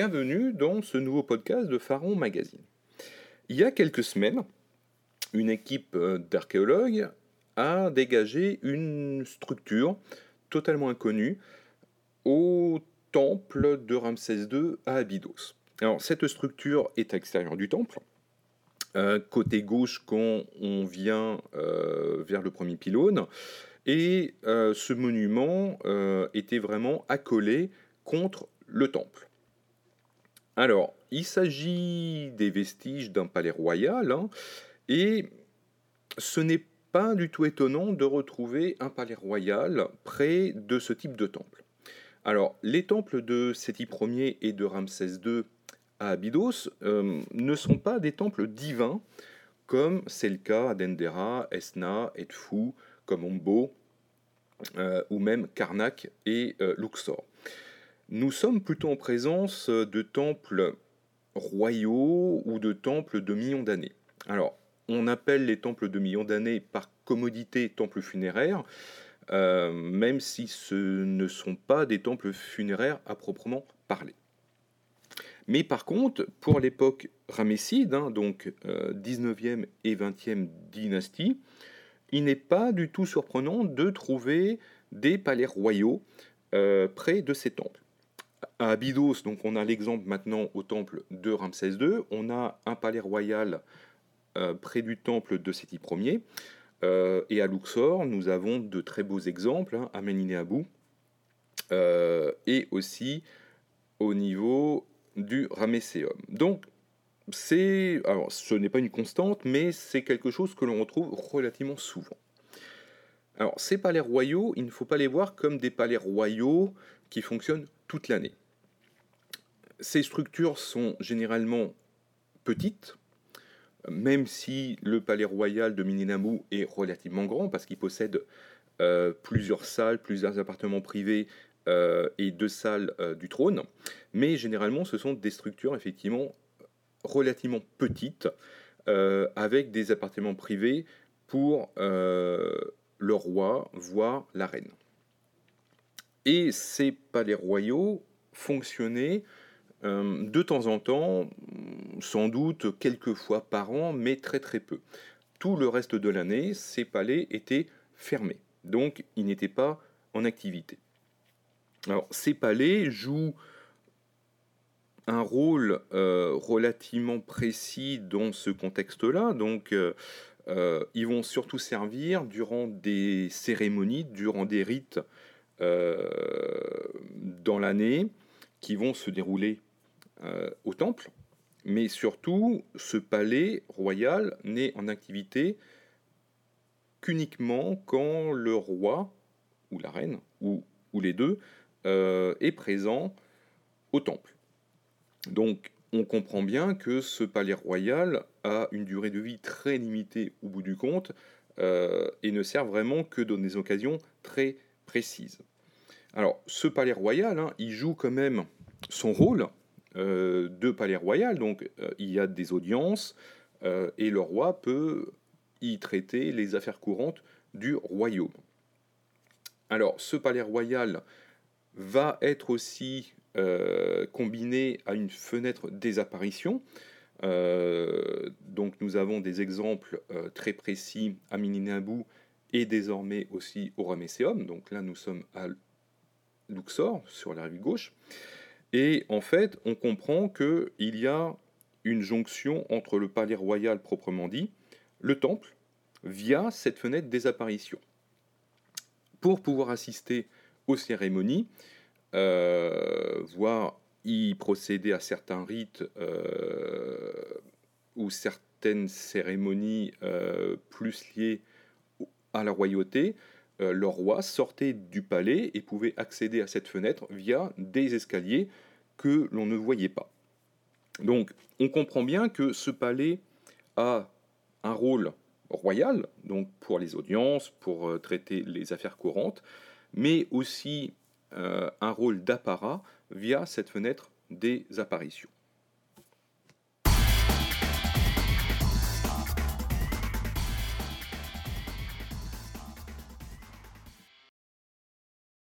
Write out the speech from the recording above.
bienvenue dans ce nouveau podcast de Pharaon Magazine. Il y a quelques semaines, une équipe euh, d'archéologues a dégagé une structure totalement inconnue au temple de Ramsès II à Abydos. Alors cette structure est à l'extérieur du temple, euh, côté gauche quand on vient euh, vers le premier pylône, et ce monument était vraiment accolé contre le temple. Alors, il s'agit des vestiges d'un palais royal, hein, et ce n'est pas du tout étonnant de retrouver un palais royal près de ce type de temple. Alors, les temples de Séti Ier et de Ramsès II à Abydos euh, ne sont pas des temples divins, comme c'est le cas à Dendera, Esna, Edfu, comme Ombo, euh, ou même Karnak et euh, Luxor. Nous sommes plutôt en présence de temples royaux ou de temples de millions d'années. Alors, on appelle les temples de millions d'années par commodité temples funéraires, euh, même si ce ne sont pas des temples funéraires à proprement parler. Mais par contre, pour l'époque ramesside, hein, donc 19e euh, et 20e dynastie, il n'est pas du tout surprenant de trouver des palais royaux euh, près de ces temples à Abydos, donc on a l'exemple maintenant au temple de Ramsès II, on a un palais royal euh, près du temple de Séti Ier, euh, et à Luxor, nous avons de très beaux exemples, hein, à Méninéabou, euh, et aussi au niveau du Ramesséum. Donc, c'est, alors ce n'est pas une constante, mais c'est quelque chose que l'on retrouve relativement souvent. Alors, ces palais royaux, il ne faut pas les voir comme des palais royaux qui fonctionnent toute l'année. Ces structures sont généralement petites, même si le palais royal de Mininamu est relativement grand, parce qu'il possède euh, plusieurs salles, plusieurs appartements privés euh, et deux salles euh, du trône. Mais généralement, ce sont des structures effectivement relativement petites, avec des appartements privés pour le roi, voire la reine. Et ces palais royaux fonctionnaient euh, de temps en temps, sans doute quelques fois par an, mais très très peu. Tout le reste de l'année, ces palais étaient fermés, donc ils n'étaient pas en activité. Alors ces palais jouent un rôle euh, relativement précis dans ce contexte-là, donc euh, ils vont surtout servir durant des cérémonies, durant des rites dans l'année qui vont se dérouler euh, au temple, mais surtout ce palais royal n'est en activité qu'uniquement quand le roi ou la reine, ou, les deux, euh, est présent au temple. Donc on comprend bien que ce palais royal a une durée de vie très limitée au bout du compte euh, et ne sert vraiment que dans des occasions très précises. Alors ce palais royal, hein, il joue quand même son rôle de palais royal, donc euh, il y a des audiences euh, et le roi peut y traiter les affaires courantes du royaume. Alors ce palais royal va être aussi combiné à une fenêtre des apparitions. donc nous avons des exemples très précis à Mininabou et désormais aussi au Ramesséum. Donc là nous sommes à Luxor sur la rive gauche. Et en fait, on comprend qu'il y a une jonction entre le palais royal proprement dit, le temple, via cette fenêtre des apparitions. Pour pouvoir assister aux cérémonies, euh, voire y procéder à certains rites euh, ou certaines cérémonies euh, plus liées à la royauté, le roi sortait du palais et pouvait accéder à cette fenêtre via des escaliers que l'on ne voyait pas. Donc on comprend bien que ce palais a un rôle royal, donc pour les audiences, pour euh, traiter les affaires courantes, mais aussi euh, un rôle d'apparat via cette fenêtre des apparitions.